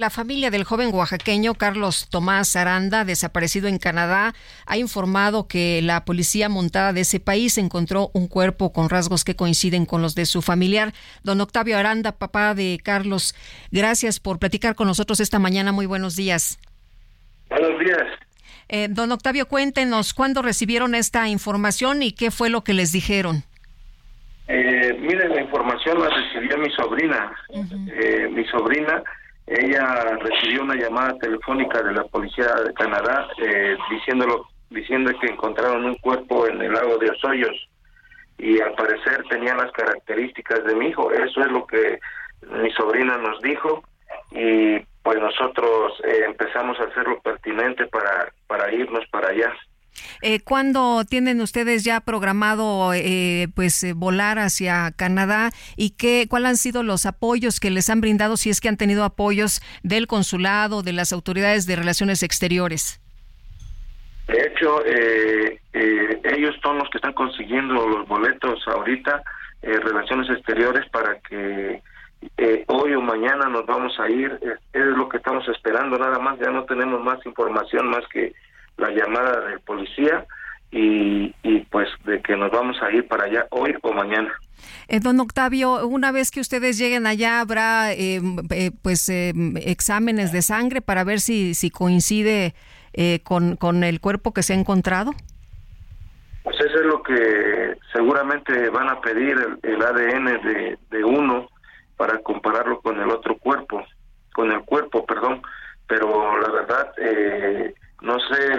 La familia del joven oaxaqueño Carlos Tomás Aranda, desaparecido en Canadá, ha informado que la policía montada de ese país encontró un cuerpo con rasgos que coinciden con los de su familiar. Don Octavio Aranda, papá de Carlos, gracias por platicar con nosotros esta mañana. Muy buenos días. Buenos días. Eh, don Octavio, cuéntenos cuándo recibieron esta información y qué fue lo que les dijeron. Eh, miren, la información la recibió mi sobrina. eh, mi sobrina ella recibió una llamada telefónica de la policía de Canadá eh, diciéndolo diciendo que encontraron un cuerpo en el lago de Osoyos y al parecer tenía las características de mi hijo. Eso es lo que mi sobrina nos dijo y pues nosotros eh, empezamos a hacer lo pertinente para para irnos para allá eh, ¿Cuándo tienen ustedes ya programado eh, pues eh, volar hacia Canadá y qué cuáles han sido los apoyos que les han brindado si es que han tenido apoyos del consulado, de las autoridades de relaciones exteriores? De hecho, eh, eh, ellos son los que están consiguiendo los boletos ahorita, relaciones exteriores, para que hoy o mañana nos vamos a ir. Es lo que estamos esperando, nada más. Ya no tenemos más información más que la llamada del policía y, y pues de que nos vamos a ir para allá hoy o mañana. Eh, don Octavio, una vez que ustedes lleguen allá, habrá eh, eh, pues eh, exámenes de sangre para ver si, si coincide eh, con, con el cuerpo que se ha encontrado. Pues eso es lo que seguramente van a pedir el, el ADN de, de uno para compararlo con el otro cuerpo, con el cuerpo, perdón. Pero la verdad, eh, no sé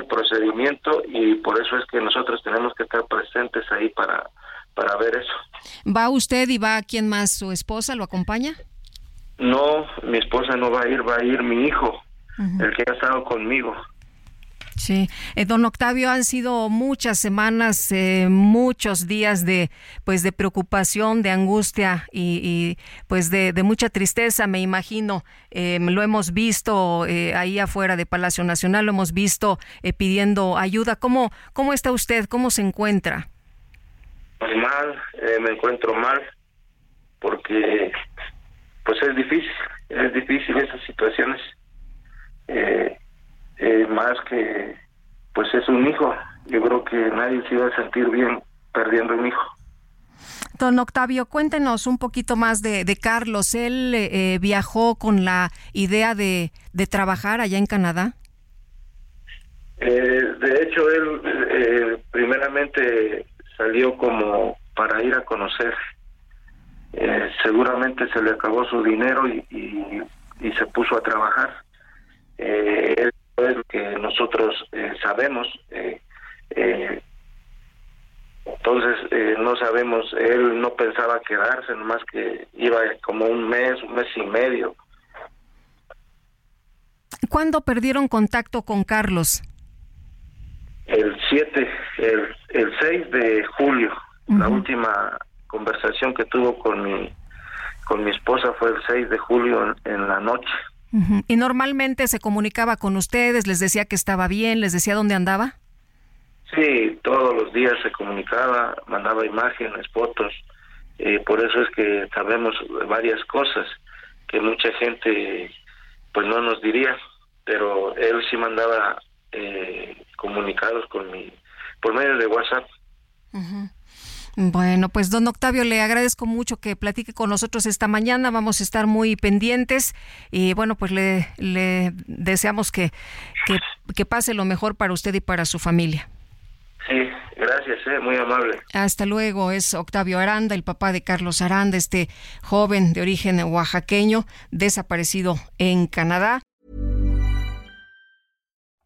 y por eso es que nosotros tenemos que estar presentes ahí para, para ver eso. ¿Va usted y va quién más? ¿Su esposa lo acompaña? No, mi esposa no va a ir, va a ir mi hijo, el que ha estado conmigo. Sí, eh, don Octavio, han sido muchas semanas, eh, muchos días de, pues, de preocupación, de angustia y, pues, de, mucha tristeza, me imagino. Eh, lo hemos visto eh, ahí afuera de Palacio Nacional, lo hemos visto eh, pidiendo ayuda. ¿Cómo, cómo está usted? ¿Cómo se encuentra? Pues mal, eh, me encuentro mal, porque, pues, es difícil, es difícil esas situaciones. Eh, más que pues es un hijo. Yo creo que nadie se iba a sentir bien perdiendo un hijo. Don Octavio, cuéntenos un poquito más de, de Carlos. ¿Él eh, viajó con la idea de, de, trabajar allá en Canadá? Eh, de hecho, él eh, primeramente salió como para ir a conocer. Eh, seguramente se le acabó su dinero y, y, y se puso a trabajar. Que nosotros eh, sabemos. Eh, eh, entonces, no sabemos, él no pensaba quedarse, nomás que iba como un mes, un mes y medio. ¿Cuándo perdieron contacto con Carlos? El 7, el, el 6 de julio. Uh -huh. La última conversación que tuvo con mi, con mi esposa fue el 6 de julio en, en la noche. Uh -huh. ¿Y normalmente se comunicaba con ustedes? ¿Les decía que estaba bien? ¿Les decía dónde andaba? Sí, todos los días se comunicaba, mandaba imágenes, fotos. Eh, por eso es que sabemos varias cosas que mucha gente pues no nos diría, pero él sí mandaba eh, comunicados con mi, por medio de WhatsApp. Uh -huh. Bueno, pues don Octavio, le agradezco mucho que platique con nosotros esta mañana. Vamos a estar muy pendientes y bueno, pues le, le deseamos que, que, que, pase lo mejor para usted y para su familia. Sí, gracias, eh, muy amable. Hasta luego. Es Octavio Aranda, el papá de Carlos Aranda, este joven de origen oaxaqueño desaparecido en Canadá.